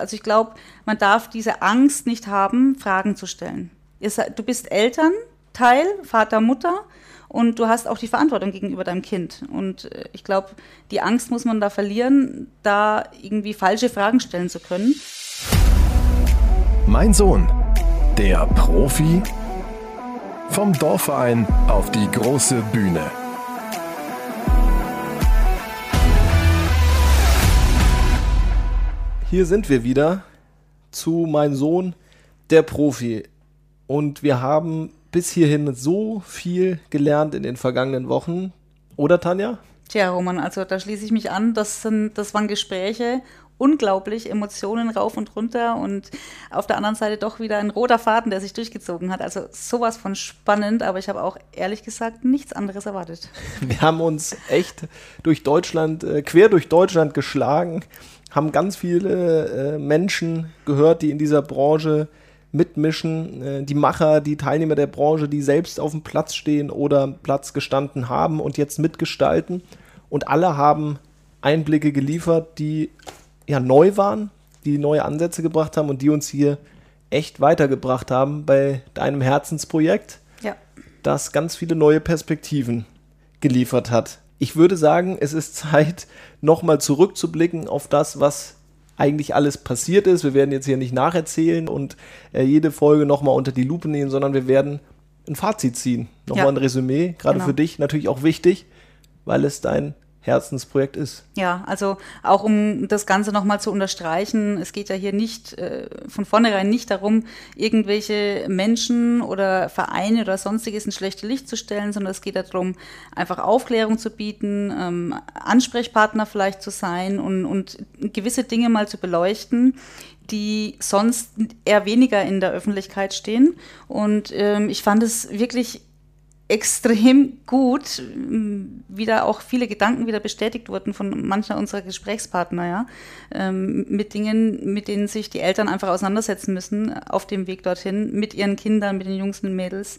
also ich glaube, man darf diese Angst nicht haben, Fragen zu stellen. Du bist Elternteil, Vater, Mutter und du hast auch die Verantwortung gegenüber deinem Kind. Und äh, ich glaube, die Angst muss man da verlieren, da irgendwie falsche Fragen stellen zu können. Mein Sohn, der Profi vom Dorfverein auf die große Bühne. Hier sind wir wieder zu Mein Sohn, der Profi. Und wir haben bis hierhin so viel gelernt in den vergangenen Wochen. Oder Tanja? Tja, Roman, also da schließe ich mich an. Das, sind, das waren Gespräche, unglaublich, Emotionen rauf und runter und auf der anderen Seite doch wieder ein roter Faden, der sich durchgezogen hat. Also sowas von spannend, aber ich habe auch ehrlich gesagt nichts anderes erwartet. Wir haben uns echt durch Deutschland, äh, quer durch Deutschland geschlagen haben ganz viele äh, Menschen gehört, die in dieser Branche mitmischen, äh, die Macher, die Teilnehmer der Branche, die selbst auf dem Platz stehen oder Platz gestanden haben und jetzt mitgestalten. Und alle haben Einblicke geliefert, die ja neu waren, die neue Ansätze gebracht haben und die uns hier echt weitergebracht haben bei deinem Herzensprojekt, ja. das ganz viele neue Perspektiven geliefert hat ich würde sagen, es ist Zeit, nochmal zurückzublicken auf das, was eigentlich alles passiert ist. Wir werden jetzt hier nicht nacherzählen und äh, jede Folge nochmal unter die Lupe nehmen, sondern wir werden ein Fazit ziehen. Nochmal ja. ein Resümee, gerade genau. für dich natürlich auch wichtig, weil es dein Herzensprojekt ist. Ja, also auch um das Ganze nochmal zu unterstreichen, es geht ja hier nicht äh, von vornherein nicht darum, irgendwelche Menschen oder Vereine oder sonstiges in schlechte Licht zu stellen, sondern es geht darum, einfach Aufklärung zu bieten, ähm, Ansprechpartner vielleicht zu sein und, und gewisse Dinge mal zu beleuchten, die sonst eher weniger in der Öffentlichkeit stehen. Und ähm, ich fand es wirklich extrem gut, wie da auch viele Gedanken wieder bestätigt wurden von mancher unserer Gesprächspartner, ja, ähm, mit Dingen, mit denen sich die Eltern einfach auseinandersetzen müssen auf dem Weg dorthin, mit ihren Kindern, mit den Jungs und Mädels.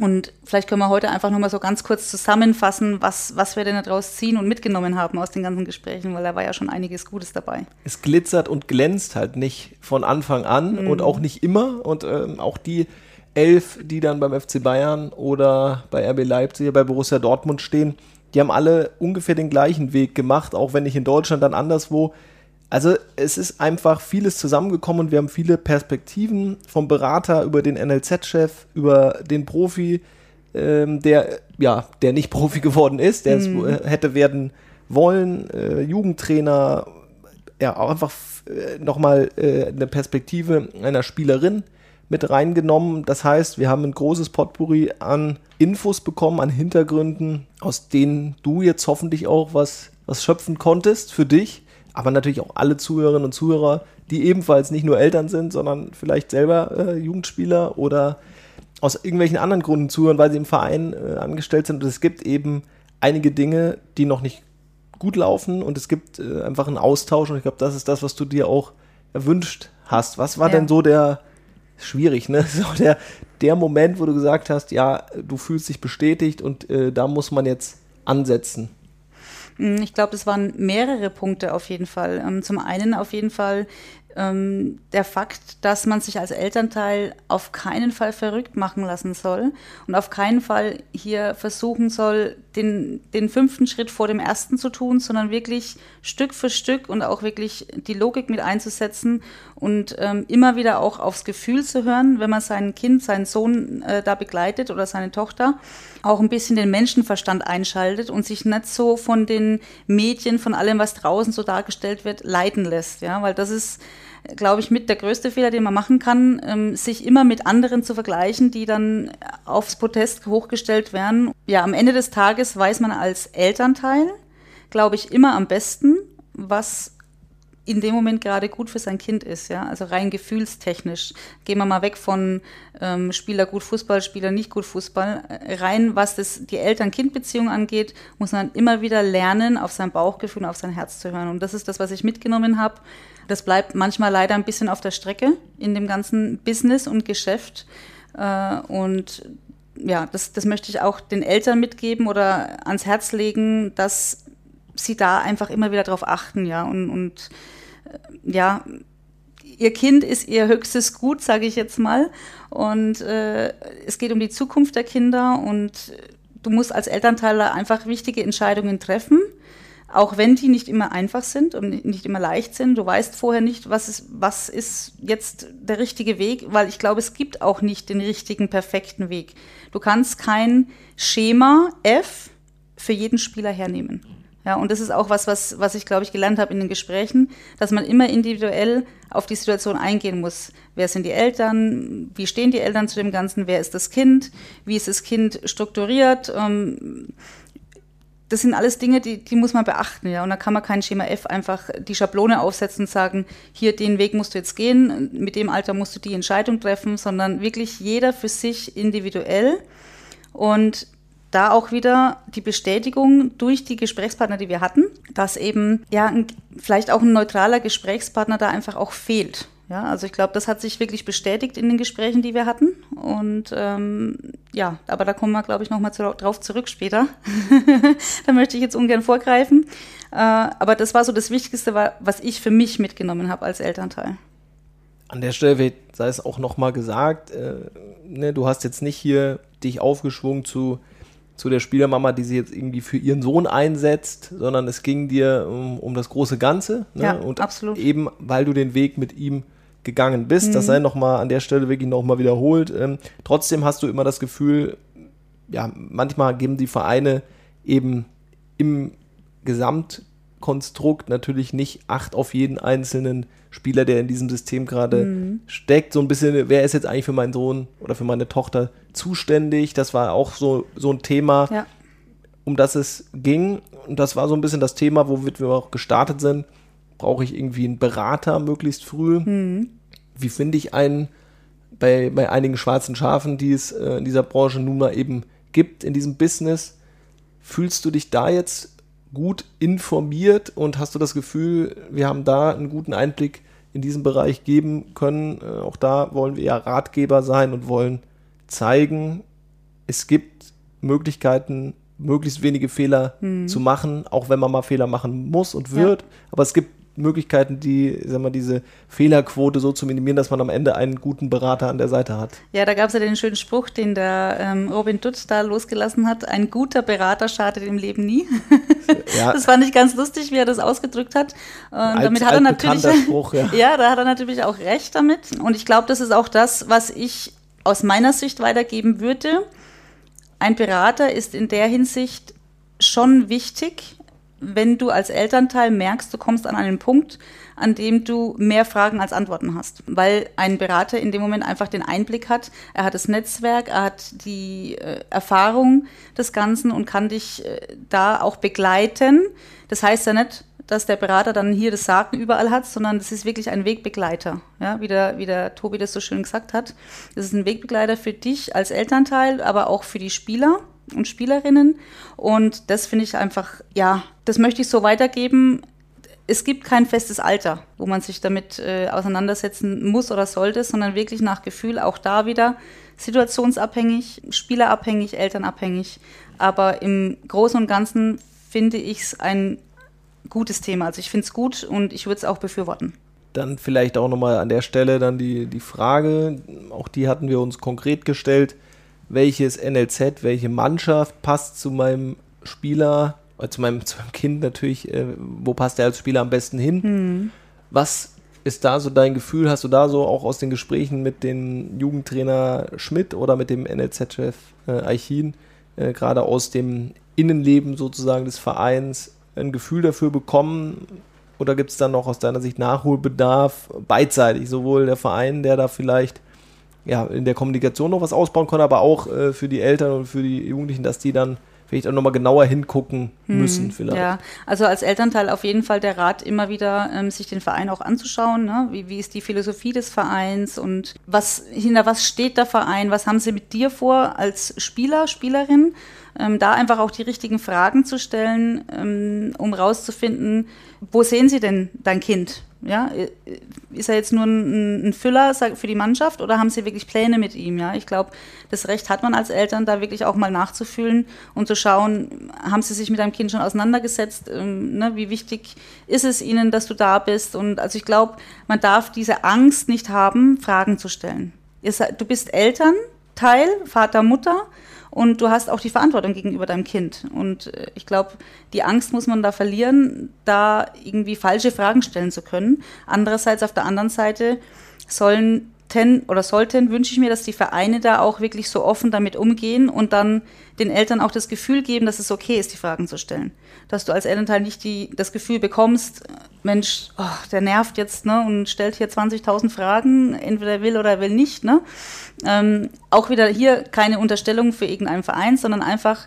Und vielleicht können wir heute einfach nochmal so ganz kurz zusammenfassen, was, was wir denn daraus ziehen und mitgenommen haben aus den ganzen Gesprächen, weil da war ja schon einiges Gutes dabei. Es glitzert und glänzt halt nicht von Anfang an mhm. und auch nicht immer und ähm, auch die elf, die dann beim FC Bayern oder bei RB Leipzig, bei Borussia Dortmund stehen, die haben alle ungefähr den gleichen Weg gemacht, auch wenn nicht in Deutschland, dann anderswo. Also es ist einfach vieles zusammengekommen und wir haben viele Perspektiven vom Berater über den NLZ-Chef, über den Profi, ähm, der ja, der nicht Profi geworden ist, der mhm. es hätte werden wollen, äh, Jugendtrainer, ja, auch einfach äh, nochmal äh, eine Perspektive einer Spielerin, mit reingenommen. Das heißt, wir haben ein großes Potpourri an Infos bekommen, an Hintergründen, aus denen du jetzt hoffentlich auch was, was schöpfen konntest für dich, aber natürlich auch alle Zuhörerinnen und Zuhörer, die ebenfalls nicht nur Eltern sind, sondern vielleicht selber äh, Jugendspieler oder aus irgendwelchen anderen Gründen zuhören, weil sie im Verein äh, angestellt sind. Und es gibt eben einige Dinge, die noch nicht gut laufen und es gibt äh, einfach einen Austausch und ich glaube, das ist das, was du dir auch erwünscht hast. Was war ja. denn so der, schwierig, ne? So der, der Moment, wo du gesagt hast, ja, du fühlst dich bestätigt und äh, da muss man jetzt ansetzen. Hm, ich glaube, das waren mehrere Punkte auf jeden Fall. Ähm, zum einen auf jeden Fall ähm, der Fakt, dass man sich als Elternteil auf keinen Fall verrückt machen lassen soll und auf keinen Fall hier versuchen soll, den, den fünften Schritt vor dem ersten zu tun, sondern wirklich Stück für Stück und auch wirklich die Logik mit einzusetzen und ähm, immer wieder auch aufs Gefühl zu hören, wenn man sein Kind, seinen Sohn äh, da begleitet oder seine Tochter, auch ein bisschen den Menschenverstand einschaltet und sich nicht so von den Medien, von allem, was draußen so dargestellt wird, leiten lässt. Ja, weil das ist glaube ich, mit der größte Fehler, den man machen kann, ähm, sich immer mit anderen zu vergleichen, die dann aufs Protest hochgestellt werden. Ja, am Ende des Tages weiß man als Elternteil, glaube ich, immer am besten, was in dem Moment gerade gut für sein Kind ist, ja, also rein gefühlstechnisch. Gehen wir mal weg von ähm, Spieler gut Fußball, Spieler nicht gut Fußball. Äh, rein, was das, die Eltern-Kind-Beziehung angeht, muss man immer wieder lernen, auf sein Bauchgefühl und auf sein Herz zu hören. Und das ist das, was ich mitgenommen habe. Das bleibt manchmal leider ein bisschen auf der Strecke in dem ganzen Business und Geschäft. Äh, und ja, das, das möchte ich auch den Eltern mitgeben oder ans Herz legen, dass sie da einfach immer wieder darauf achten, ja, und, und äh, ja, ihr Kind ist ihr höchstes Gut, sage ich jetzt mal. Und äh, es geht um die Zukunft der Kinder und du musst als Elternteil einfach wichtige Entscheidungen treffen, auch wenn die nicht immer einfach sind und nicht immer leicht sind. Du weißt vorher nicht, was ist, was ist jetzt der richtige Weg, weil ich glaube, es gibt auch nicht den richtigen, perfekten Weg. Du kannst kein Schema F für jeden Spieler hernehmen. Ja, und das ist auch was, was, was ich, glaube ich, gelernt habe in den Gesprächen, dass man immer individuell auf die Situation eingehen muss. Wer sind die Eltern? Wie stehen die Eltern zu dem Ganzen? Wer ist das Kind? Wie ist das Kind strukturiert? Ähm, das sind alles Dinge, die, die muss man beachten, ja. Und da kann man kein Schema F einfach die Schablone aufsetzen und sagen, hier den Weg musst du jetzt gehen, mit dem Alter musst du die Entscheidung treffen, sondern wirklich jeder für sich individuell. Und da auch wieder die Bestätigung durch die Gesprächspartner, die wir hatten, dass eben ja ein, vielleicht auch ein neutraler Gesprächspartner da einfach auch fehlt. Ja, also ich glaube, das hat sich wirklich bestätigt in den Gesprächen, die wir hatten. Und ähm, ja, aber da kommen wir, glaube ich, nochmal zu, drauf zurück später. da möchte ich jetzt ungern vorgreifen. Äh, aber das war so das Wichtigste, was ich für mich mitgenommen habe als Elternteil. An der Stelle sei es auch nochmal gesagt, äh, ne, du hast jetzt nicht hier dich aufgeschwungen zu zu der Spielermama, die sie jetzt irgendwie für ihren Sohn einsetzt, sondern es ging dir um, um das große Ganze. Ne? Ja, und absolut. eben, weil du den Weg mit ihm gegangen bist, mhm. das sei nochmal an der Stelle wirklich nochmal wiederholt. Ähm, trotzdem hast du immer das Gefühl, ja, manchmal geben die Vereine eben im Gesamtkonstrukt natürlich nicht Acht auf jeden einzelnen Spieler, der in diesem System gerade mhm. steckt. So ein bisschen, wer ist jetzt eigentlich für meinen Sohn oder für meine Tochter zuständig? Das war auch so, so ein Thema, ja. um das es ging. Und das war so ein bisschen das Thema, womit wir auch gestartet sind. Brauche ich irgendwie einen Berater möglichst früh? Mhm. Wie finde ich einen bei, bei einigen schwarzen Schafen, die es äh, in dieser Branche nun mal eben gibt, in diesem Business? Fühlst du dich da jetzt gut informiert und hast du das Gefühl, wir haben da einen guten Einblick in diesen Bereich geben können? Äh, auch da wollen wir ja Ratgeber sein und wollen zeigen, es gibt Möglichkeiten, möglichst wenige Fehler hm. zu machen, auch wenn man mal Fehler machen muss und wird. Ja. Aber es gibt Möglichkeiten, die, sag mal, diese Fehlerquote so zu minimieren, dass man am Ende einen guten Berater an der Seite hat. Ja, da gab es ja den schönen Spruch, den der ähm, Robin Dutz da losgelassen hat. Ein guter Berater schadet im Leben nie. Ja. Das fand ich ganz lustig, wie er das ausgedrückt hat. Und alt, damit hat er natürlich, Spruch, ja. ja, da hat er natürlich auch recht damit. Und ich glaube, das ist auch das, was ich aus meiner Sicht weitergeben würde. Ein Berater ist in der Hinsicht schon wichtig, wenn du als Elternteil merkst, du kommst an einen Punkt, an dem du mehr Fragen als Antworten hast. Weil ein Berater in dem Moment einfach den Einblick hat, er hat das Netzwerk, er hat die äh, Erfahrung des Ganzen und kann dich äh, da auch begleiten. Das heißt ja nicht, dass der Berater dann hier das Sagen überall hat, sondern das ist wirklich ein Wegbegleiter, ja, wie der, wie der Tobi das so schön gesagt hat. Das ist ein Wegbegleiter für dich als Elternteil, aber auch für die Spieler und Spielerinnen. Und das finde ich einfach, ja, das möchte ich so weitergeben. Es gibt kein festes Alter, wo man sich damit äh, auseinandersetzen muss oder sollte, sondern wirklich nach Gefühl auch da wieder situationsabhängig, spielerabhängig, elternabhängig. Aber im Großen und Ganzen finde ich es ein gutes Thema. Also ich finde es gut und ich würde es auch befürworten. Dann vielleicht auch nochmal an der Stelle dann die, die Frage, auch die hatten wir uns konkret gestellt welches NLZ, welche Mannschaft passt zu meinem Spieler, äh, zu, meinem, zu meinem Kind natürlich, äh, wo passt er als Spieler am besten hin? Mhm. Was ist da so dein Gefühl? Hast du da so auch aus den Gesprächen mit dem Jugendtrainer Schmidt oder mit dem NLZ-Chef äh, Eichin, äh, gerade aus dem Innenleben sozusagen des Vereins, ein Gefühl dafür bekommen? Oder gibt es dann noch aus deiner Sicht Nachholbedarf beidseitig, sowohl der Verein, der da vielleicht ja, in der Kommunikation noch was ausbauen können, aber auch äh, für die Eltern und für die Jugendlichen, dass die dann vielleicht auch nochmal genauer hingucken hm, müssen vielleicht. Ja, also als Elternteil auf jeden Fall der Rat, immer wieder ähm, sich den Verein auch anzuschauen. Ne? Wie, wie ist die Philosophie des Vereins und was hinter was steht der Verein? Was haben sie mit dir vor als Spieler, Spielerin? Ähm, da einfach auch die richtigen Fragen zu stellen, ähm, um rauszufinden, wo sehen sie denn dein Kind? Ja, ist er jetzt nur ein, ein Füller für die Mannschaft oder haben sie wirklich Pläne mit ihm? Ja, ich glaube, das Recht hat man als Eltern, da wirklich auch mal nachzufühlen und zu schauen, haben sie sich mit einem Kind schon auseinandergesetzt? Ähm, ne, wie wichtig ist es ihnen, dass du da bist? Und also ich glaube, man darf diese Angst nicht haben, Fragen zu stellen. Du bist Elternteil, Vater, Mutter und du hast auch die Verantwortung gegenüber deinem Kind. Und äh, ich glaube, die Angst muss man da verlieren, da irgendwie falsche Fragen stellen zu können. Andererseits auf der anderen Seite sollen oder sollten, wünsche ich mir, dass die Vereine da auch wirklich so offen damit umgehen und dann den Eltern auch das Gefühl geben, dass es okay ist, die Fragen zu stellen. Dass du als Elternteil nicht die, das Gefühl bekommst, Mensch, oh, der nervt jetzt ne, und stellt hier 20.000 Fragen, entweder will oder will nicht. Ne? Ähm, auch wieder hier keine Unterstellung für irgendeinen Verein, sondern einfach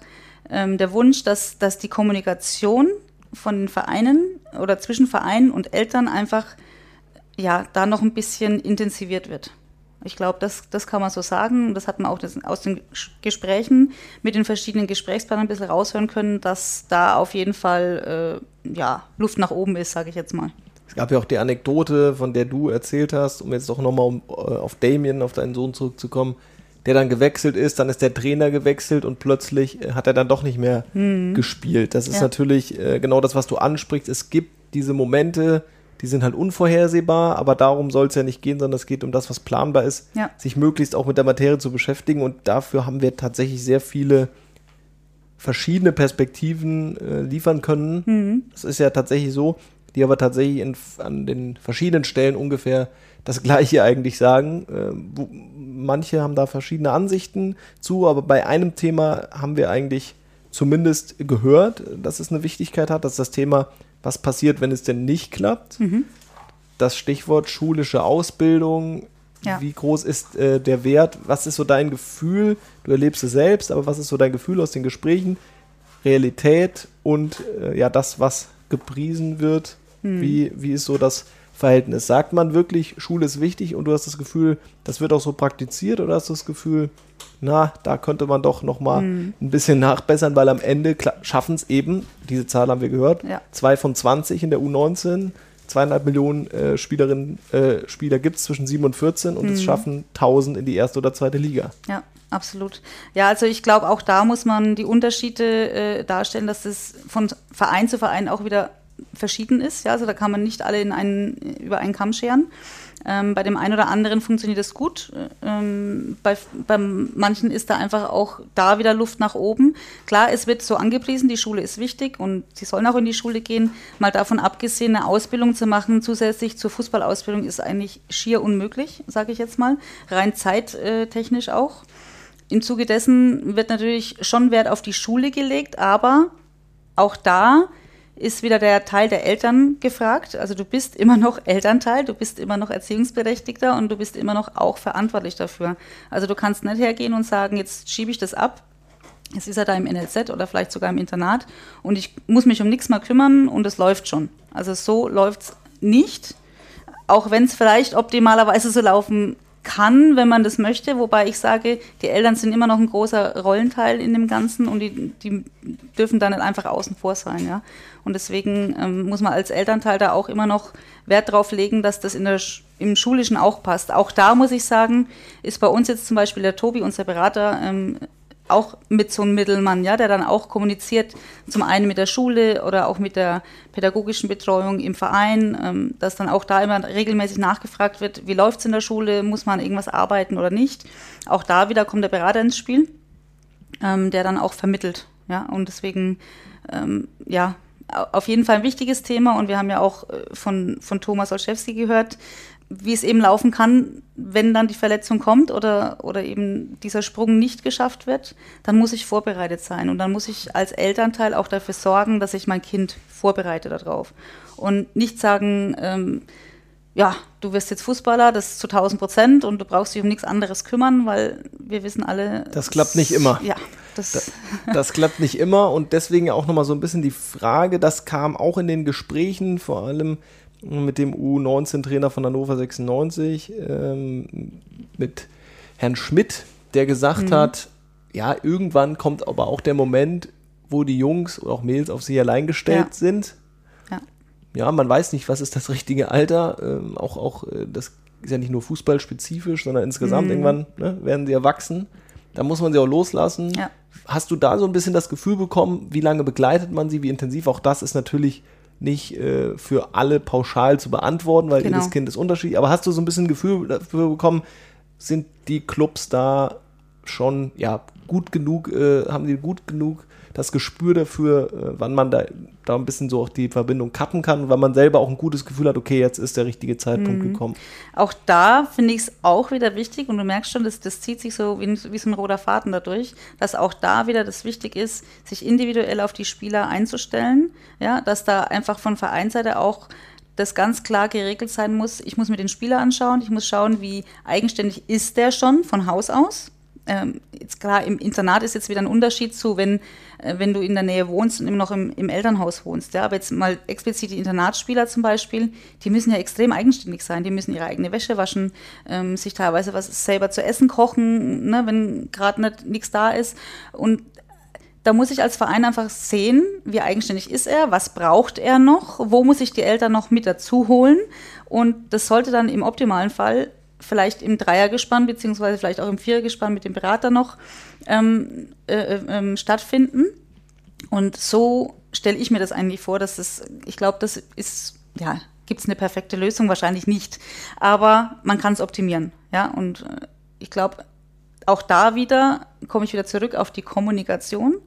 ähm, der Wunsch, dass, dass die Kommunikation von den Vereinen oder zwischen Vereinen und Eltern einfach ja, da noch ein bisschen intensiviert wird. Ich glaube, das, das kann man so sagen. Das hat man auch das, aus den Gesprächen mit den verschiedenen Gesprächspartnern ein bisschen raushören können, dass da auf jeden Fall äh, ja, Luft nach oben ist, sage ich jetzt mal. Es gab ja auch die Anekdote, von der du erzählt hast, um jetzt doch nochmal um, äh, auf Damien, auf deinen Sohn zurückzukommen, der dann gewechselt ist, dann ist der Trainer gewechselt und plötzlich äh, hat er dann doch nicht mehr mhm. gespielt. Das ist ja. natürlich äh, genau das, was du ansprichst. Es gibt diese Momente, die sind halt unvorhersehbar, aber darum soll es ja nicht gehen, sondern es geht um das, was planbar ist, ja. sich möglichst auch mit der Materie zu beschäftigen und dafür haben wir tatsächlich sehr viele verschiedene Perspektiven äh, liefern können. Mhm. Das ist ja tatsächlich so, die aber tatsächlich in, an den verschiedenen Stellen ungefähr das Gleiche eigentlich sagen. Äh, wo, manche haben da verschiedene Ansichten zu, aber bei einem Thema haben wir eigentlich zumindest gehört, dass es eine Wichtigkeit hat, dass das Thema was passiert, wenn es denn nicht klappt. Mhm. Das Stichwort schulische Ausbildung. Ja. Wie groß ist äh, der Wert? Was ist so dein Gefühl? Du erlebst es selbst, aber was ist so dein Gefühl aus den Gesprächen? Realität und äh, ja, das, was gepriesen wird. Mhm. Wie, wie ist so das Verhältnis? Sagt man wirklich, Schule ist wichtig und du hast das Gefühl, das wird auch so praktiziert oder hast du das Gefühl, na, da könnte man doch noch mal mhm. ein bisschen nachbessern, weil am Ende schaffen es eben, diese Zahl haben wir gehört, ja. zwei von 20 in der U19, zweieinhalb Millionen äh, Spielerinnen, äh, Spieler gibt es zwischen 7 und 14 und mhm. es schaffen 1000 in die erste oder zweite Liga. Ja, absolut. Ja, also ich glaube, auch da muss man die Unterschiede äh, darstellen, dass es von Verein zu Verein auch wieder verschieden ist. Ja, also da kann man nicht alle in einen, über einen Kamm scheren. Ähm, bei dem einen oder anderen funktioniert es gut. Ähm, bei, bei manchen ist da einfach auch da wieder Luft nach oben. Klar, es wird so angepriesen, die Schule ist wichtig und sie sollen auch in die Schule gehen. Mal davon abgesehen, eine Ausbildung zu machen, zusätzlich zur Fußballausbildung, ist eigentlich schier unmöglich, sage ich jetzt mal. Rein zeittechnisch auch. Im Zuge dessen wird natürlich schon Wert auf die Schule gelegt, aber auch da ist wieder der Teil der Eltern gefragt. Also du bist immer noch Elternteil, du bist immer noch Erziehungsberechtigter und du bist immer noch auch verantwortlich dafür. Also du kannst nicht hergehen und sagen, jetzt schiebe ich das ab. Jetzt ist er da im NLZ oder vielleicht sogar im Internat und ich muss mich um nichts mehr kümmern und es läuft schon. Also so läuft es nicht, auch wenn es vielleicht optimalerweise so laufen kann, wenn man das möchte, wobei ich sage, die Eltern sind immer noch ein großer Rollenteil in dem Ganzen und die, die dürfen da nicht einfach außen vor sein, ja. Und deswegen ähm, muss man als Elternteil da auch immer noch Wert drauf legen, dass das in der, im Schulischen auch passt. Auch da muss ich sagen, ist bei uns jetzt zum Beispiel der Tobi, unser Berater, ähm, auch mit so einem Mittelmann, ja, der dann auch kommuniziert, zum einen mit der Schule oder auch mit der pädagogischen Betreuung im Verein, ähm, dass dann auch da immer regelmäßig nachgefragt wird, wie läuft es in der Schule, muss man irgendwas arbeiten oder nicht. Auch da wieder kommt der Berater ins Spiel, ähm, der dann auch vermittelt, ja, und deswegen, ähm, ja, auf jeden Fall ein wichtiges Thema und wir haben ja auch äh, von, von Thomas Olszewski gehört, wie es eben laufen kann, wenn dann die Verletzung kommt oder, oder eben dieser Sprung nicht geschafft wird, dann muss ich vorbereitet sein. Und dann muss ich als Elternteil auch dafür sorgen, dass ich mein Kind vorbereite darauf. Und nicht sagen, ähm, ja, du wirst jetzt Fußballer, das ist zu 1000 Prozent und du brauchst dich um nichts anderes kümmern, weil wir wissen alle. Das klappt nicht immer. Ja. Das, das, das klappt nicht immer und deswegen auch nochmal so ein bisschen die Frage, das kam auch in den Gesprächen, vor allem mit dem U19-Trainer von Hannover 96, ähm, mit Herrn Schmidt, der gesagt mhm. hat, ja, irgendwann kommt aber auch der Moment, wo die Jungs oder auch Mädels auf sich allein gestellt ja. sind. Ja. ja, man weiß nicht, was ist das richtige Alter. Ähm, auch, auch, äh, das ist ja nicht nur fußballspezifisch, sondern insgesamt mhm. irgendwann ne, werden sie erwachsen. Da muss man sie auch loslassen. Ja. Hast du da so ein bisschen das Gefühl bekommen, wie lange begleitet man sie, wie intensiv? Auch das ist natürlich nicht äh, für alle pauschal zu beantworten, weil genau. jedes Kind ist unterschiedlich. Aber hast du so ein bisschen ein Gefühl dafür bekommen, sind die Clubs da schon ja gut genug, äh, haben die gut genug das Gespür dafür, äh, wann man da, da ein bisschen so auch die Verbindung kappen kann, weil man selber auch ein gutes Gefühl hat, okay, jetzt ist der richtige Zeitpunkt mhm. gekommen. Auch da finde ich es auch wieder wichtig und du merkst schon, das, das zieht sich so wie, wie so ein roter Faden dadurch, dass auch da wieder das wichtig ist, sich individuell auf die Spieler einzustellen, ja, dass da einfach von Vereinsseite auch das ganz klar geregelt sein muss. Ich muss mir den Spieler anschauen, ich muss schauen, wie eigenständig ist der schon von Haus aus ähm, jetzt klar, im Internat ist jetzt wieder ein Unterschied zu, wenn, äh, wenn du in der Nähe wohnst und immer noch im, im Elternhaus wohnst. Ja? Aber jetzt mal explizit die Internatsspieler zum Beispiel, die müssen ja extrem eigenständig sein. Die müssen ihre eigene Wäsche waschen, ähm, sich teilweise was selber zu essen kochen, ne, wenn gerade nichts da ist. Und da muss ich als Verein einfach sehen, wie eigenständig ist er, was braucht er noch, wo muss ich die Eltern noch mit dazu holen. Und das sollte dann im optimalen Fall vielleicht im Dreiergespann beziehungsweise vielleicht auch im Vierergespann mit dem Berater noch ähm, äh, äh, ähm, stattfinden. Und so stelle ich mir das eigentlich vor, dass es, ich glaube, das ist, ja, gibt es eine perfekte Lösung? Wahrscheinlich nicht. Aber man kann es optimieren. Ja, und äh, ich glaube, auch da wieder komme ich wieder zurück auf die Kommunikation,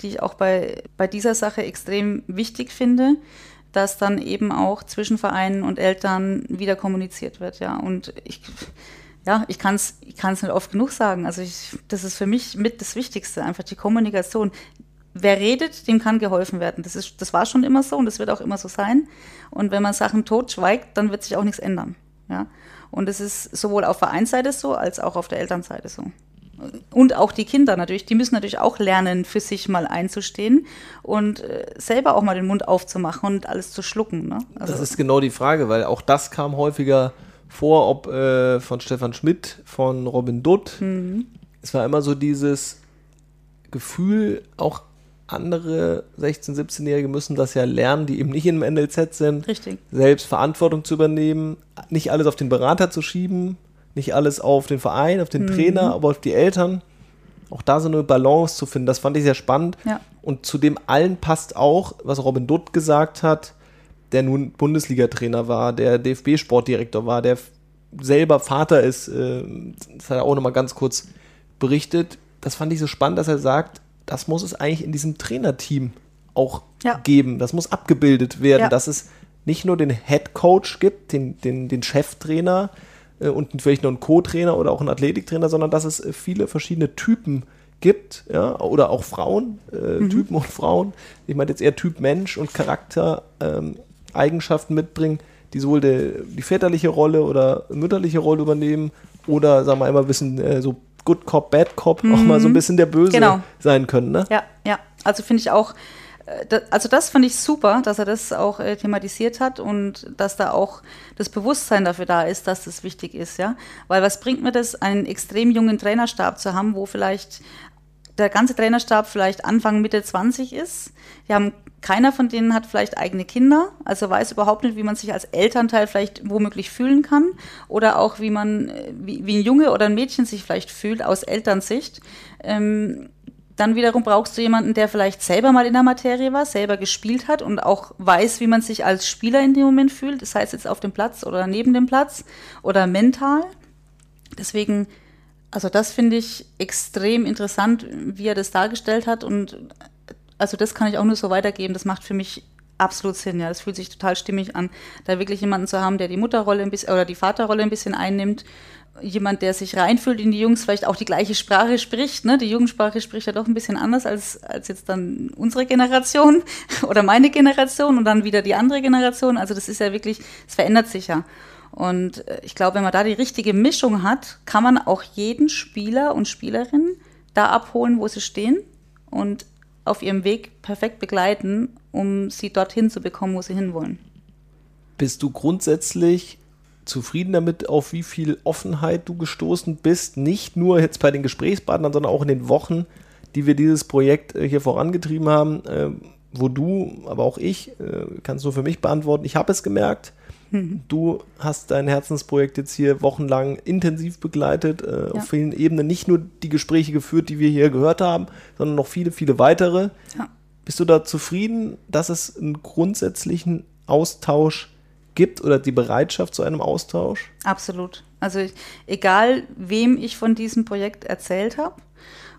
die ich auch bei, bei dieser Sache extrem wichtig finde dass dann eben auch zwischen Vereinen und Eltern wieder kommuniziert wird, ja. Und ich, ja, ich kann es ich kann's nicht oft genug sagen. Also ich, das ist für mich mit das Wichtigste, einfach die Kommunikation. Wer redet, dem kann geholfen werden. Das, ist, das war schon immer so und das wird auch immer so sein. Und wenn man Sachen totschweigt, dann wird sich auch nichts ändern. Ja? Und es ist sowohl auf Vereinsseite so, als auch auf der Elternseite so und auch die Kinder natürlich, die müssen natürlich auch lernen, für sich mal einzustehen und äh, selber auch mal den Mund aufzumachen und alles zu schlucken. Ne? Also das ist genau die Frage, weil auch das kam häufiger vor, ob äh, von Stefan Schmidt, von Robin Dutt. Mhm. Es war immer so dieses Gefühl, auch andere 16-, 17-Jährige müssen das ja lernen, die eben nicht im NLZ sind. Richtig. Selbst Verantwortung zu übernehmen, nicht alles auf den Berater zu schieben, nicht alles auf den Verein, auf den mhm. Trainer, aber auf die Eltern. Auch da so eine Balance zu finden, das fand ich sehr spannend. Ja. Und zu dem allen passt auch, was Robin Dutt gesagt hat, der nun Bundesliga-Trainer war, der DFB-Sportdirektor war, der selber Vater ist. Äh, das hat er auch nochmal ganz kurz berichtet. Das fand ich so spannend, dass er sagt, das muss es eigentlich in diesem Trainerteam auch ja. geben. Das muss abgebildet werden, ja. dass es nicht nur den Head Coach gibt, den, den, den Cheftrainer, und vielleicht noch einen Co-Trainer oder auch einen Athletiktrainer, sondern dass es äh, viele verschiedene Typen gibt, ja, oder auch Frauen, äh, mhm. Typen und Frauen. Ich meine jetzt eher Typ Mensch und Charaktereigenschaften ähm, mitbringen, die sowohl de, die väterliche Rolle oder mütterliche Rolle übernehmen oder, sagen wir mal, ein bisschen äh, so Good Cop, Bad Cop, mhm. auch mal so ein bisschen der Böse genau. sein können. Ne? Ja, ja. Also finde ich auch, äh, also das fand ich super, dass er das auch äh, thematisiert hat und dass da auch das Bewusstsein dafür da ist, dass das wichtig ist, ja. Weil was bringt mir das, einen extrem jungen Trainerstab zu haben, wo vielleicht der ganze Trainerstab vielleicht Anfang, Mitte 20 ist. Die haben, keiner von denen hat vielleicht eigene Kinder, also weiß überhaupt nicht, wie man sich als Elternteil vielleicht womöglich fühlen kann oder auch wie man, äh, wie, wie ein Junge oder ein Mädchen sich vielleicht fühlt aus Elternsicht. Ähm, dann wiederum brauchst du jemanden, der vielleicht selber mal in der Materie war, selber gespielt hat und auch weiß, wie man sich als Spieler in dem Moment fühlt. Das heißt jetzt auf dem Platz oder neben dem Platz oder mental. Deswegen, also das finde ich extrem interessant, wie er das dargestellt hat. Und also das kann ich auch nur so weitergeben. Das macht für mich absolut Sinn. Ja, das fühlt sich total stimmig an, da wirklich jemanden zu haben, der die Mutterrolle ein bisschen oder die Vaterrolle ein bisschen einnimmt jemand, der sich reinfühlt in die Jungs, vielleicht auch die gleiche Sprache spricht. Ne? Die Jugendsprache spricht ja doch ein bisschen anders als, als jetzt dann unsere Generation oder meine Generation und dann wieder die andere Generation. Also das ist ja wirklich, es verändert sich ja. Und äh, ich glaube, wenn man da die richtige Mischung hat, kann man auch jeden Spieler und Spielerin da abholen, wo sie stehen und auf ihrem Weg perfekt begleiten, um sie dorthin zu bekommen, wo sie hinwollen. Bist du grundsätzlich zufrieden damit, auf wie viel Offenheit du gestoßen bist. Nicht nur jetzt bei den Gesprächspartnern, sondern auch in den Wochen, die wir dieses Projekt äh, hier vorangetrieben haben. Äh, wo du, aber auch ich, äh, kannst du für mich beantworten, ich habe es gemerkt. Mhm. Du hast dein Herzensprojekt jetzt hier wochenlang intensiv begleitet, ja. auf vielen Ebenen, nicht nur die Gespräche geführt, die wir hier gehört haben, sondern noch viele, viele weitere. Ja. Bist du da zufrieden, dass es einen grundsätzlichen Austausch gibt oder die Bereitschaft zu einem Austausch? Absolut. Also ich, egal, wem ich von diesem Projekt erzählt habe,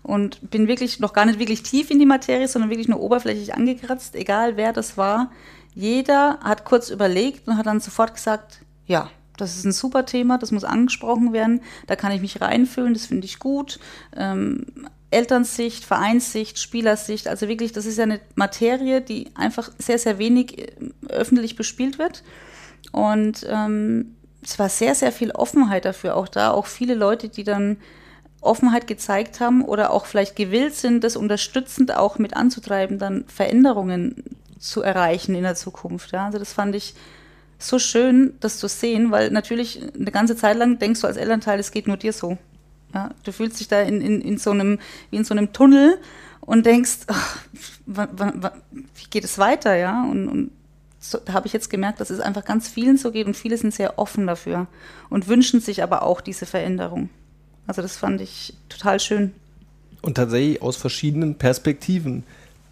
und bin wirklich noch gar nicht wirklich tief in die Materie, sondern wirklich nur oberflächlich angekratzt, egal wer das war. Jeder hat kurz überlegt und hat dann sofort gesagt, ja, das ist ein super Thema, das muss angesprochen werden, da kann ich mich reinfühlen, das finde ich gut. Ähm, Elternsicht, Vereinssicht, Spielersicht, also wirklich, das ist ja eine Materie, die einfach sehr, sehr wenig äh, öffentlich bespielt wird. Und ähm, es war sehr, sehr viel Offenheit dafür auch da, auch viele Leute, die dann Offenheit gezeigt haben oder auch vielleicht gewillt sind, das unterstützend auch mit anzutreiben, dann Veränderungen zu erreichen in der Zukunft. Ja? Also das fand ich so schön, das zu sehen, weil natürlich eine ganze Zeit lang denkst du als Elternteil, es geht nur dir so. Ja? Du fühlst dich da in, in, in so einem, wie in so einem Tunnel und denkst, ach, wie geht es weiter, ja? Und, und so, da habe ich jetzt gemerkt, dass es einfach ganz vielen so geht und viele sind sehr offen dafür und wünschen sich aber auch diese Veränderung. Also das fand ich total schön. Und tatsächlich aus verschiedenen Perspektiven.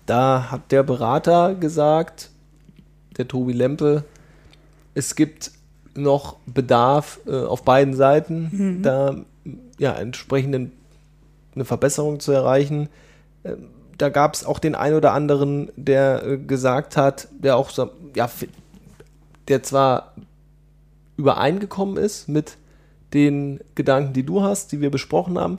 Da hat der Berater gesagt, der Tobi Lempe, es gibt noch Bedarf äh, auf beiden Seiten, mhm. da ja entsprechend eine Verbesserung zu erreichen. Äh, da gab es auch den einen oder anderen, der äh, gesagt hat, der auch so, ja, der zwar übereingekommen ist mit den Gedanken, die du hast, die wir besprochen haben,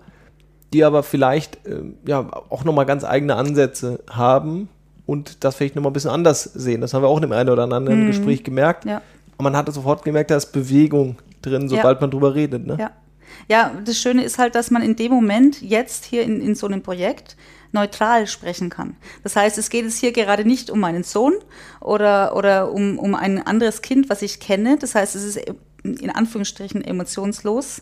die aber vielleicht äh, ja auch nochmal ganz eigene Ansätze haben und das vielleicht nochmal ein bisschen anders sehen. Das haben wir auch in dem einen oder anderen mhm. Gespräch gemerkt. Ja. Und man hat sofort gemerkt, da ist Bewegung drin, sobald ja. man drüber redet. Ne? Ja. Ja, das Schöne ist halt, dass man in dem Moment jetzt hier in, in so einem Projekt neutral sprechen kann. Das heißt, es geht jetzt hier gerade nicht um meinen Sohn oder, oder um, um ein anderes Kind, was ich kenne. Das heißt, es ist in Anführungsstrichen emotionslos.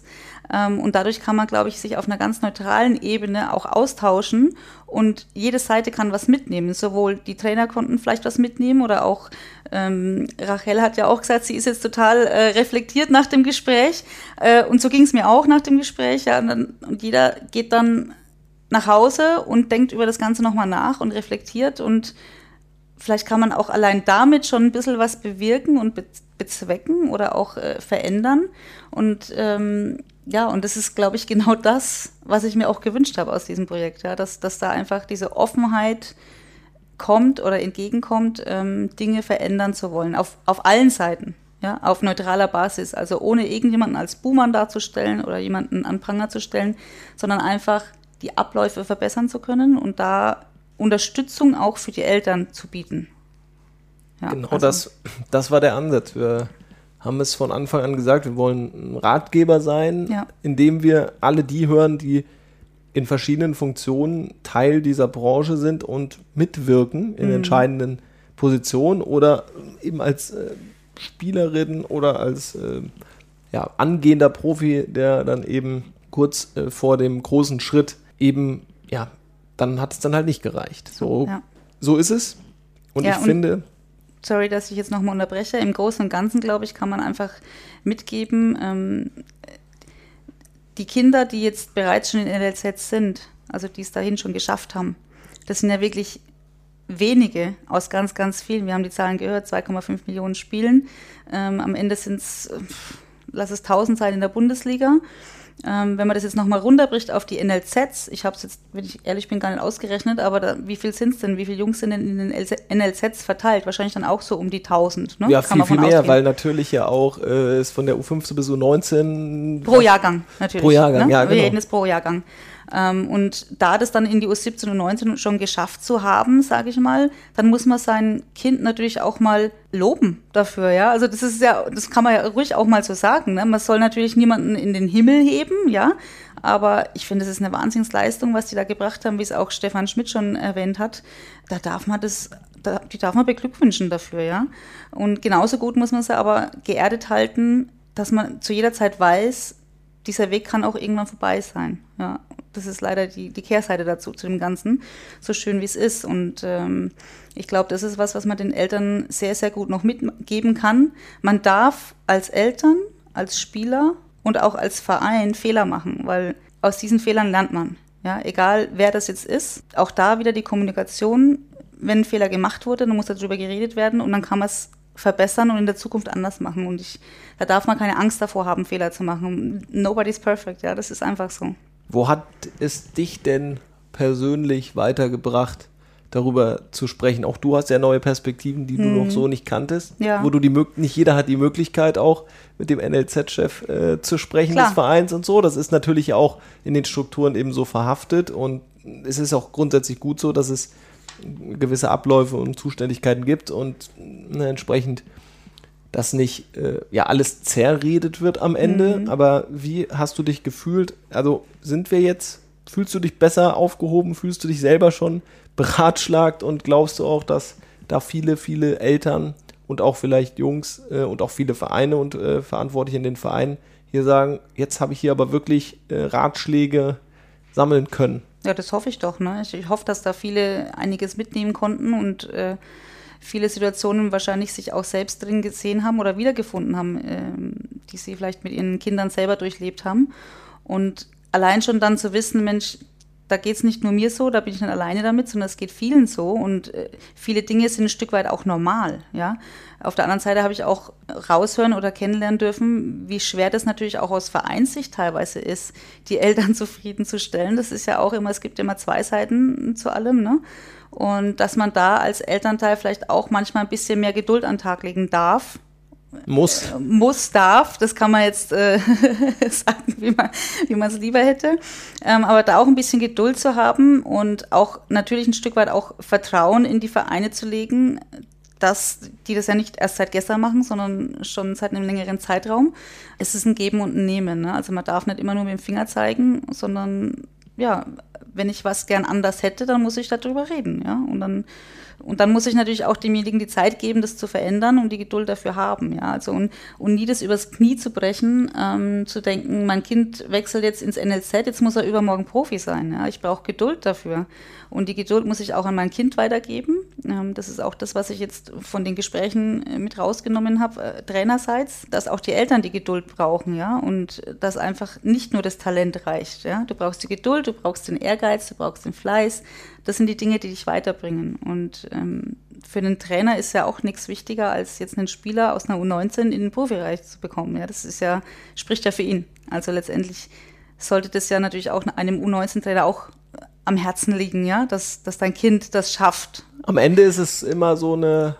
Ähm, und dadurch kann man, glaube ich, sich auf einer ganz neutralen Ebene auch austauschen und jede Seite kann was mitnehmen. Sowohl die Trainer konnten vielleicht was mitnehmen oder auch ähm, Rachel hat ja auch gesagt, sie ist jetzt total äh, reflektiert nach dem Gespräch. Äh, und so ging es mir auch nach dem Gespräch. Ja, und, dann, und jeder geht dann nach Hause und denkt über das Ganze nochmal nach und reflektiert und vielleicht kann man auch allein damit schon ein bisschen was bewirken und be bezwecken oder auch äh, verändern. Und ähm, ja, und das ist, glaube ich, genau das, was ich mir auch gewünscht habe aus diesem Projekt, ja, dass, dass da einfach diese Offenheit kommt oder entgegenkommt, ähm, Dinge verändern zu wollen, auf, auf allen Seiten. Ja, auf neutraler Basis, also ohne irgendjemanden als Buhmann darzustellen oder jemanden an Pranger zu stellen, sondern einfach die Abläufe verbessern zu können und da Unterstützung auch für die Eltern zu bieten. Ja, genau also. das, das war der Ansatz. Wir haben es von Anfang an gesagt, wir wollen ein Ratgeber sein, ja. indem wir alle die hören, die in verschiedenen Funktionen Teil dieser Branche sind und mitwirken in mhm. entscheidenden Positionen oder eben als äh, Spielerin oder als äh, ja, angehender Profi, der dann eben kurz äh, vor dem großen Schritt eben ja, dann hat es dann halt nicht gereicht. So, ja. so ist es. Und ja, ich und finde. Sorry, dass ich jetzt nochmal unterbreche. Im Großen und Ganzen, glaube ich, kann man einfach mitgeben, ähm, die Kinder, die jetzt bereits schon in LLZ sind, also die es dahin schon geschafft haben, das sind ja wirklich wenige aus ganz, ganz vielen. Wir haben die Zahlen gehört, 2,5 Millionen Spielen. Ähm, am Ende sind es, lass es 1000 sein in der Bundesliga. Ähm, wenn man das jetzt nochmal runterbricht auf die NLZs, ich habe es jetzt, wenn ich ehrlich bin, gar nicht ausgerechnet, aber da, wie viel sind es denn? Wie viele Jungs sind denn in den NLZs verteilt? Wahrscheinlich dann auch so um die 1000. Ne? Ja, Kann viel, viel mehr, ausgehen. weil natürlich ja auch äh, ist von der U15 bis U19. Pro Jahrgang, natürlich. Pro Jahrgang, ne? ja, genau. Wir reden jetzt pro Jahrgang. Ähm, und da das dann in die U17 und U19 schon geschafft zu haben, sage ich mal, dann muss man sein Kind natürlich auch mal loben dafür, ja. Also das ist ja, das kann man ja ruhig auch mal so sagen. Ne? Man soll natürlich niemanden in den Himmel heben, ja. Aber ich finde, es ist eine Wahnsinnsleistung, was die da gebracht haben, wie es auch Stefan Schmidt schon erwähnt hat. Da darf man das, da, die darf man beglückwünschen dafür, ja. Und genauso gut muss man sie aber geerdet halten, dass man zu jeder Zeit weiß, dieser Weg kann auch irgendwann vorbei sein. Ja. Das ist leider die, die Kehrseite dazu, zu dem Ganzen, so schön wie es ist. Und ähm, ich glaube, das ist was, was man den Eltern sehr, sehr gut noch mitgeben kann. Man darf als Eltern, als Spieler und auch als Verein Fehler machen, weil aus diesen Fehlern lernt man. Ja, egal wer das jetzt ist. Auch da wieder die Kommunikation. Wenn ein Fehler gemacht wurde, dann muss darüber geredet werden und dann kann man es verbessern und in der Zukunft anders machen. Und ich, da darf man keine Angst davor haben, Fehler zu machen. Nobody's perfect, ja, das ist einfach so. Wo hat es dich denn persönlich weitergebracht, darüber zu sprechen? Auch du hast ja neue Perspektiven, die hm. du noch so nicht kanntest. Ja. Wo du die nicht jeder hat die Möglichkeit auch mit dem NLZ-Chef äh, zu sprechen Klar. des Vereins und so. Das ist natürlich auch in den Strukturen eben so verhaftet und es ist auch grundsätzlich gut so, dass es gewisse Abläufe und Zuständigkeiten gibt und ne, entsprechend dass nicht äh, ja alles zerredet wird am Ende. Mhm. Aber wie hast du dich gefühlt? Also sind wir jetzt, fühlst du dich besser aufgehoben? Fühlst du dich selber schon beratschlagt und glaubst du auch, dass da viele, viele Eltern und auch vielleicht Jungs äh, und auch viele Vereine und äh, Verantwortliche in den Vereinen hier sagen, jetzt habe ich hier aber wirklich äh, Ratschläge sammeln können? Ja, das hoffe ich doch. Ne? Ich, ich hoffe, dass da viele einiges mitnehmen konnten und äh, viele Situationen wahrscheinlich sich auch selbst drin gesehen haben oder wiedergefunden haben, ähm, die sie vielleicht mit ihren Kindern selber durchlebt haben. Und allein schon dann zu wissen, Mensch, da geht es nicht nur mir so, da bin ich nicht alleine damit, sondern es geht vielen so und äh, viele Dinge sind ein Stück weit auch normal, ja. Auf der anderen Seite habe ich auch raushören oder kennenlernen dürfen, wie schwer das natürlich auch aus Vereinssicht teilweise ist, die Eltern zufriedenzustellen. Das ist ja auch immer, es gibt immer zwei Seiten zu allem, ne? Und dass man da als Elternteil vielleicht auch manchmal ein bisschen mehr Geduld an den Tag legen darf, muss. Äh, muss, darf. Das kann man jetzt äh, sagen, wie man es lieber hätte. Ähm, aber da auch ein bisschen Geduld zu haben und auch natürlich ein Stück weit auch Vertrauen in die Vereine zu legen, dass die das ja nicht erst seit gestern machen, sondern schon seit einem längeren Zeitraum. Es ist ein Geben und ein Nehmen. Ne? Also man darf nicht immer nur mit dem Finger zeigen, sondern ja, wenn ich was gern anders hätte, dann muss ich darüber reden. Ja? Und dann und dann muss ich natürlich auch demjenigen die Zeit geben, das zu verändern und die Geduld dafür haben. Ja, also und, und nie das übers Knie zu brechen, ähm, zu denken, mein Kind wechselt jetzt ins NLZ, jetzt muss er übermorgen Profi sein. Ja, ich brauche Geduld dafür. Und die Geduld muss ich auch an mein Kind weitergeben. Ähm, das ist auch das, was ich jetzt von den Gesprächen äh, mit rausgenommen habe, äh, trainerseits, dass auch die Eltern die Geduld brauchen, ja, und dass einfach nicht nur das Talent reicht. Ja, du brauchst die Geduld, du brauchst den Ehrgeiz, du brauchst den Fleiß, das sind die Dinge, die dich weiterbringen. Und ähm, für einen Trainer ist ja auch nichts wichtiger, als jetzt einen Spieler aus einer U19 in den Profibereich zu bekommen. Ja, das ist ja, spricht ja für ihn. Also letztendlich sollte das ja natürlich auch einem U19-Trainer auch am Herzen liegen, ja, dass, dass dein Kind das schafft. Am Ende ist es immer so eine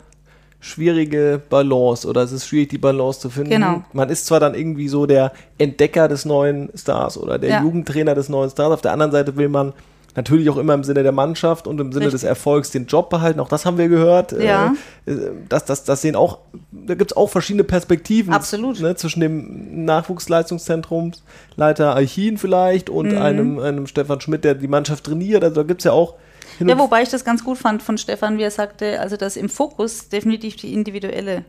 schwierige Balance oder es ist schwierig, die Balance zu finden. Genau. Man ist zwar dann irgendwie so der Entdecker des neuen Stars oder der ja. Jugendtrainer des neuen Stars, auf der anderen Seite will man natürlich auch immer im Sinne der Mannschaft und im Sinne Richtig. des Erfolgs den Job behalten. Auch das haben wir gehört. Ja. Äh, das, das, das sehen auch, da gibt es auch verschiedene Perspektiven. Absolut. Ne, zwischen dem Nachwuchsleistungszentrumsleiter Alchin vielleicht und mhm. einem, einem Stefan Schmidt, der die Mannschaft trainiert. Also da gibt es ja auch. Ja, wobei ich das ganz gut fand von Stefan, wie er sagte, also dass im Fokus definitiv die individuelle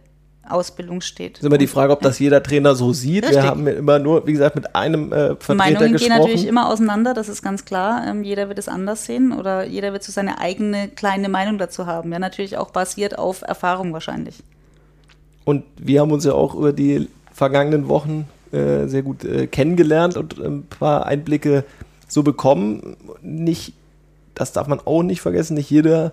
Ausbildung steht. Ist immer die Frage, ob das jeder Trainer so sieht. Richtig. Wir haben immer nur, wie gesagt, mit einem äh, Vertreter Meinungen gesprochen. gehen natürlich immer auseinander, das ist ganz klar. Ähm, jeder wird es anders sehen oder jeder wird so seine eigene kleine Meinung dazu haben. Ja, natürlich auch basiert auf Erfahrung wahrscheinlich. Und wir haben uns ja auch über die vergangenen Wochen äh, sehr gut äh, kennengelernt und ein paar Einblicke so bekommen. Nicht, das darf man auch nicht vergessen, nicht jeder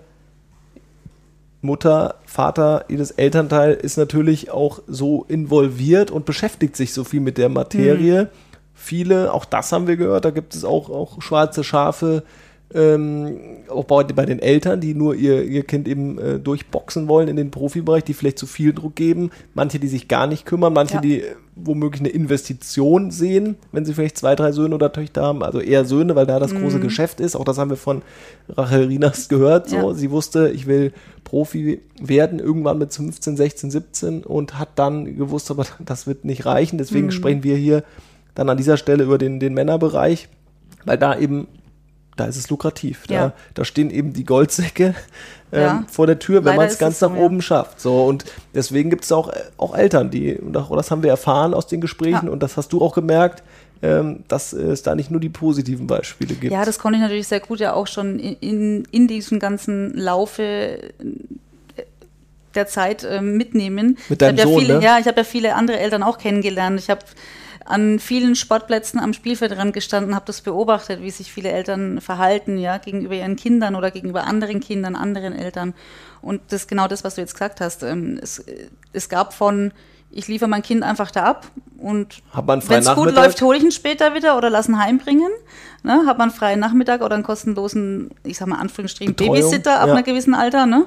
Mutter, Vater, jedes Elternteil ist natürlich auch so involviert und beschäftigt sich so viel mit der Materie. Mhm. Viele, auch das haben wir gehört, da gibt es auch, auch schwarze Schafe, ähm, auch bei, bei, den Eltern, die nur ihr, ihr Kind eben äh, durchboxen wollen in den Profibereich, die vielleicht zu viel Druck geben, manche, die sich gar nicht kümmern, manche, ja. die äh, womöglich eine Investition sehen, wenn sie vielleicht zwei, drei Söhne oder Töchter haben, also eher Söhne, weil da das große mhm. Geschäft ist. Auch das haben wir von Rachel Rinas gehört. So. Ja. Sie wusste, ich will Profi werden, irgendwann mit 15, 16, 17 und hat dann gewusst, aber das wird nicht reichen. Deswegen mhm. sprechen wir hier dann an dieser Stelle über den, den Männerbereich, weil da eben da ist es lukrativ. Da, Ja. da stehen eben die Goldsäcke ähm, Ja. vor der Tür, wenn man es ganz es so, nach ja. oben schafft. So, und deswegen gibt es auch, äh, auch Eltern, die, und auch- das haben wir erfahren aus den Gesprächen und das hast du auch gemerkt, ähm, dass es da nicht nur die positiven Beispiele gibt. Ja, das konnte ich natürlich sehr gut ja auch schon in, in, diesem ganzen Laufe äh, der Zeit ähm, mitnehmen. Mit deinem ich hab ja Sohn, viele, ne? Ja, ich habe ja viele andere Eltern auch kennengelernt. Ich habe an vielen Sportplätzen am Spielfeldrand gestanden, habe das beobachtet, wie sich viele Eltern verhalten, ja, gegenüber ihren Kindern oder gegenüber anderen Kindern, anderen Eltern. Und das ist genau das, was du jetzt gesagt hast. Ähm, Es, es gab von, ich liefere mein Kind einfach da ab und wenn es gut läuft, hole ich ihn später wieder oder lass ihn heimbringen. Ne? Hat man einen freien Nachmittag oder einen kostenlosen, ich sag mal Anführungsstrichen, Betreuung, Babysitter ab ja. einem gewissen Alter. Ne?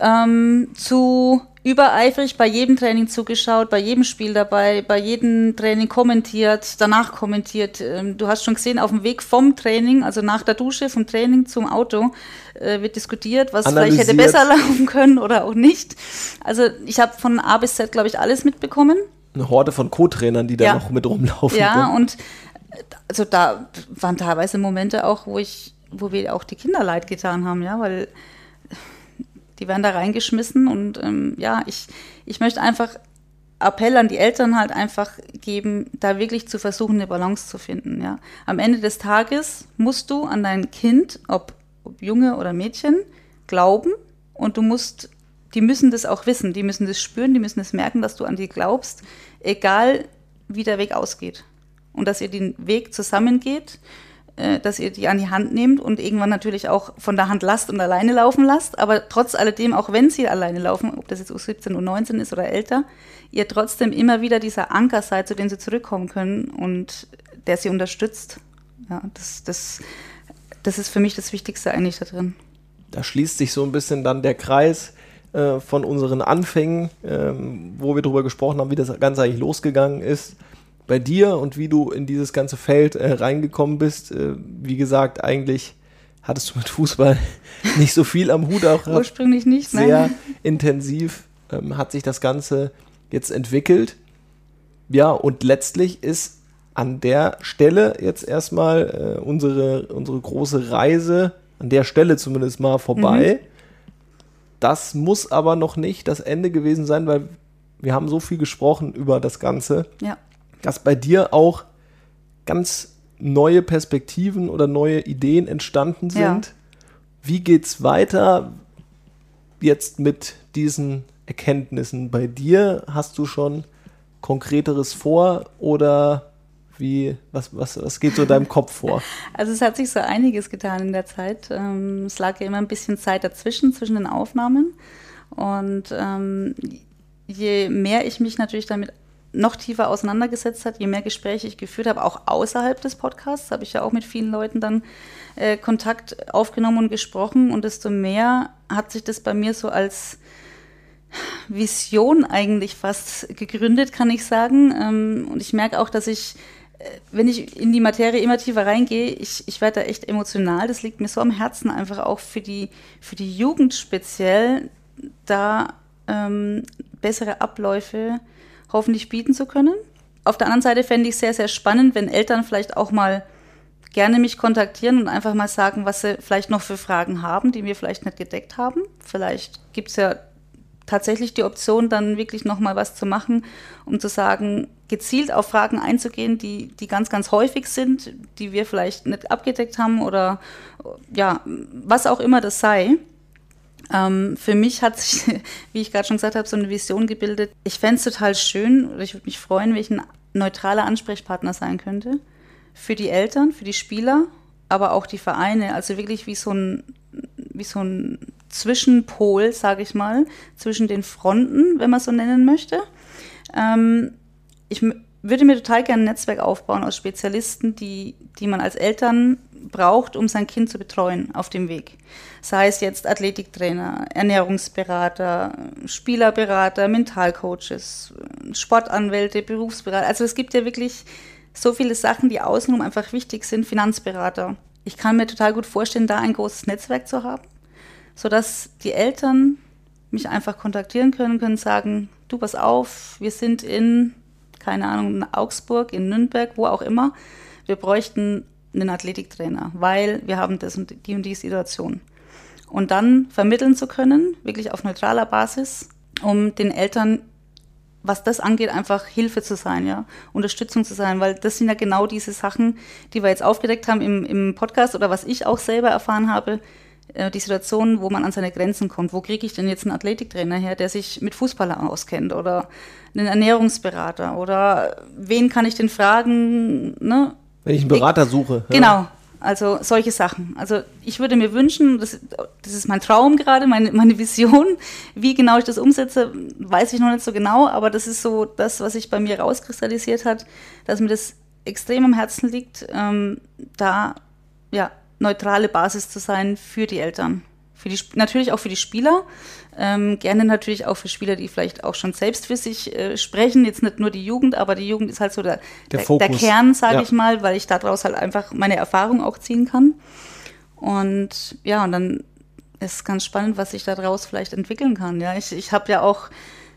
Ähm, zu übereifrig bei jedem Training zugeschaut, bei jedem Spiel dabei, bei jedem Training kommentiert, danach kommentiert. Ähm, du hast schon gesehen, auf dem Weg vom Training, also nach der Dusche, vom Training zum Auto, äh, wird diskutiert, was vielleicht hätte besser laufen können oder auch nicht. Also ich habe von A bis Z, glaube ich, alles mitbekommen. Eine Horde von Co-Trainern, die da Ja. noch mit rumlaufen. Ja, ne? und also da waren teilweise Momente auch, wo ich, wo wir auch die Kinder leid getan haben, ja, weil die werden da reingeschmissen und ähm, ja, ich, ich möchte einfach Appell an die Eltern halt einfach geben, da wirklich zu versuchen, eine Balance zu finden, ja. Am Ende des Tages musst du an dein Kind, ob, ob Junge oder Mädchen, glauben und du musst, die müssen das auch wissen, die müssen das spüren, die müssen es merken, dass du an die glaubst, egal wie der Weg ausgeht. Und dass ihr den Weg zusammengeht, dass ihr die an die Hand nehmt und irgendwann natürlich auch von der Hand lasst und alleine laufen lasst. Aber trotz alledem, auch wenn sie alleine laufen, ob das jetzt U17, U19 ist oder älter, ihr trotzdem immer wieder dieser Anker seid, zu dem sie zurückkommen können und der sie unterstützt. Ja, das, das, das ist für mich das Wichtigste eigentlich da drin. da schließt sich so ein bisschen dann der Kreis äh, von unseren Anfängen, ähm, wo wir darüber gesprochen haben, wie das Ganze eigentlich losgegangen ist. Bei dir und wie du in dieses ganze Feld äh, reingekommen bist. Äh, wie gesagt, eigentlich hattest du mit Fußball nicht so viel am Hut, auch Ursprünglich nicht, ne? sehr intensiv ähm, hat sich das Ganze jetzt entwickelt. Ja, und letztlich ist an der Stelle jetzt erstmal äh, unsere, unsere große Reise, an der Stelle zumindest mal vorbei. Das muss aber noch nicht das Ende gewesen sein, weil wir haben so viel gesprochen über das Ganze, Ja. Dass bei dir auch ganz neue Perspektiven oder neue Ideen entstanden sind. Ja. Wie geht's weiter jetzt mit diesen Erkenntnissen bei dir? Hast du schon konkreteres vor oder wie, was, was, was geht so in deinem Kopf vor? Also es hat sich so einiges getan in der Zeit. Ähm, es lag ja immer ein bisschen Zeit dazwischen, zwischen den Aufnahmen. Und ähm, je mehr ich mich natürlich damit noch tiefer auseinandergesetzt hat, je mehr Gespräche ich geführt habe, auch außerhalb des Podcasts, habe ich ja auch mit vielen Leuten dann äh, Kontakt aufgenommen und gesprochen und desto mehr hat sich das bei mir so als Vision eigentlich fast gegründet, kann ich sagen. Ähm, und ich merke auch, dass ich, äh, wenn ich in die Materie immer tiefer reingehe, ich, ich werde da echt emotional. Das liegt mir so am Herzen, einfach auch für die, für die Jugend speziell, da ähm, bessere Abläufe hoffentlich bieten zu können. Auf der anderen Seite fände ich sehr, sehr spannend, wenn Eltern vielleicht auch mal gerne mich kontaktieren und einfach mal sagen, was sie vielleicht noch für Fragen haben, die wir vielleicht nicht gedeckt haben. Vielleicht gibt es ja tatsächlich die Option, dann wirklich nochmal was zu machen, um zu sagen, gezielt auf Fragen einzugehen, die, die ganz, ganz häufig sind, die wir vielleicht nicht abgedeckt haben oder ja, was auch immer das sei. Ähm, für mich hat sich, wie ich gerade schon gesagt habe, so eine Vision gebildet. Ich fände es total schön oder ich würde mich freuen, wenn ich ein neutraler Ansprechpartner sein könnte. Für die Eltern, für die Spieler, aber auch die Vereine. Also wirklich wie so ein, wie so ein Zwischenpol, sage ich mal, zwischen den Fronten, wenn man so nennen möchte. Ähm, ich würde mir total gerne ein Netzwerk aufbauen aus Spezialisten, die, die man als Eltern braucht, um sein Kind zu betreuen auf dem Weg. Sei es jetzt Athletiktrainer, Ernährungsberater, Spielerberater, Mentalcoaches, Sportanwälte, Berufsberater. Also es gibt ja wirklich so viele Sachen, die außenrum einfach wichtig sind, Finanzberater. Ich kann mir total gut vorstellen, da ein großes Netzwerk zu haben, sodass die Eltern mich einfach kontaktieren können, können sagen, du pass auf, wir sind in, keine Ahnung, in Augsburg, in Nürnberg, wo auch immer. Wir bräuchten einen Athletiktrainer, weil wir haben das und die und die Situation. Und dann vermitteln zu können, wirklich auf neutraler Basis, um den Eltern, was das angeht, einfach Hilfe zu sein, ja, Unterstützung zu sein, weil das sind ja genau diese Sachen, die wir jetzt aufgedeckt haben im, im Podcast oder was ich auch selber erfahren habe, äh, die Situation, wo man an seine Grenzen kommt. Wo kriege ich denn jetzt einen Athletiktrainer her, der sich mit Fußballern auskennt oder einen Ernährungsberater oder wen kann ich denn fragen? Ne? Wenn ich einen Berater suche. Ja. Genau, also solche Sachen. Also ich würde mir wünschen, das, das ist mein Traum gerade, meine, meine Vision. Wie genau ich das umsetze, weiß ich noch nicht so genau, aber das ist so das, was sich bei mir rauskristallisiert hat, dass mir das extrem am Herzen liegt, ähm, da ja neutrale Basis zu sein für die Eltern. Für die, natürlich auch für die Spieler, ähm, gerne natürlich auch für Spieler, die vielleicht auch schon selbst für sich äh, sprechen. Jetzt nicht nur die Jugend, aber die Jugend ist halt so der, der, der, der Kern, sage ja. ich mal, weil ich daraus halt einfach meine Erfahrung auch ziehen kann. Und ja, und dann ist ganz spannend, was sich daraus vielleicht entwickeln kann. Ja, ich, ich habe ja auch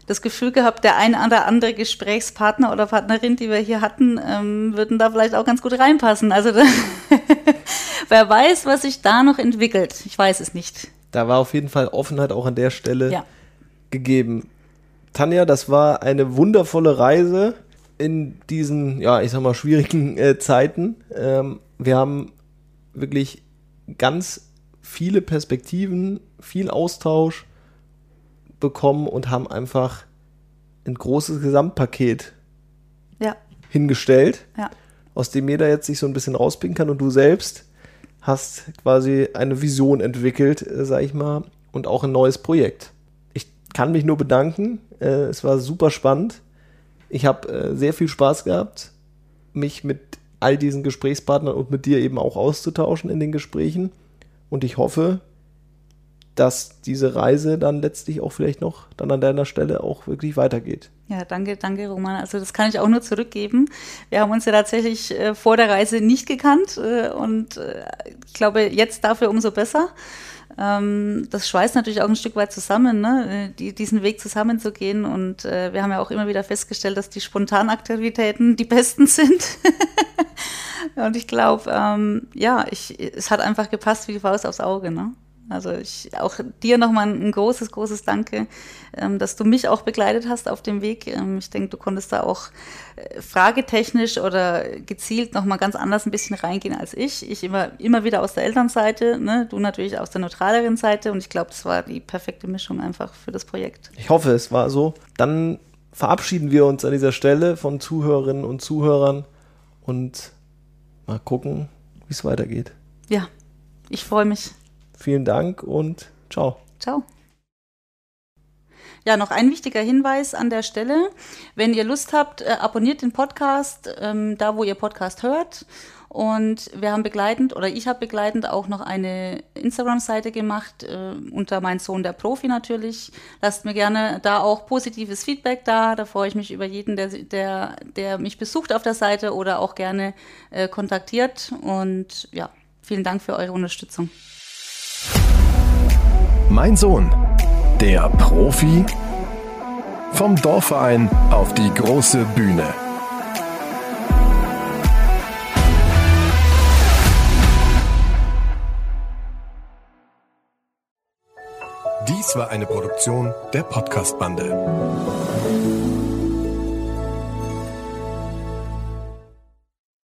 das Gefühl gehabt, der ein oder andere Gesprächspartner oder Partnerin, die wir hier hatten, ähm, würden da vielleicht auch ganz gut reinpassen. Also wer weiß, was sich da noch entwickelt. Ich weiß es nicht. Da war auf jeden Fall Offenheit auch an der Stelle ja. gegeben. Tanja, das war eine wundervolle Reise in diesen, ja, ich sag mal, schwierigen äh, Zeiten. Ähm, wir haben wirklich ganz viele Perspektiven, viel Austausch bekommen und haben einfach ein großes Gesamtpaket ja. hingestellt, ja. aus dem jeder jetzt sich so ein bisschen rauspicken kann und du selbst hast quasi eine Vision entwickelt, äh, sag ich mal, und auch ein neues Projekt. Ich kann mich nur bedanken. Äh, es war super spannend. Ich habe äh, sehr viel Spaß gehabt, mich mit all diesen Gesprächspartnern und mit dir eben auch auszutauschen in den Gesprächen. Und ich hoffe, dass diese Reise dann letztlich auch vielleicht noch dann an deiner Stelle auch wirklich weitergeht. Ja, danke, danke, Roman. Also das kann ich auch nur zurückgeben. Wir haben uns ja tatsächlich äh, vor der Reise nicht gekannt äh, und äh, ich glaube, jetzt dafür umso besser. Ähm, das schweißt natürlich auch ein Stück weit zusammen, ne? Äh, die, diesen Weg zusammenzugehen. Und äh, wir haben ja auch immer wieder festgestellt, dass die Spontanaktivitäten die besten sind. und ich glaube, ähm, ja, ich, es hat einfach gepasst wie die Faust aufs Auge. Ne? Also ich, auch dir nochmal ein großes, großes Danke, ähm, dass du mich auch begleitet hast auf dem Weg. Ähm, ich denke, du konntest da auch äh, fragetechnisch oder gezielt nochmal ganz anders ein bisschen reingehen als ich. Ich immer, immer wieder aus der Elternseite, ne? du natürlich aus der neutraleren Seite und ich glaube, das war die perfekte Mischung einfach für das Projekt. Ich hoffe, es war so. Dann verabschieden wir uns an dieser Stelle von Zuhörerinnen und Zuhörern und mal gucken, wie es weitergeht. Ja, ich freue mich. Vielen Dank und ciao. Ciao. Ja, noch ein wichtiger Hinweis an der Stelle. Wenn ihr Lust habt, äh, abonniert den Podcast, ähm, da wo ihr Podcast hört. Und wir haben begleitend, oder ich habe begleitend auch noch eine Instagram-Seite gemacht, äh, unter mein Sohn der Profi natürlich. Lasst mir gerne da auch positives Feedback da. Da freue ich mich über jeden, der, der, der mich besucht auf der Seite oder auch gerne äh, kontaktiert. Und ja, vielen Dank für eure Unterstützung. Mein Sohn, der Profi vom Dorfverein auf die große Bühne. Dies war eine Produktion der Podcast-Bande.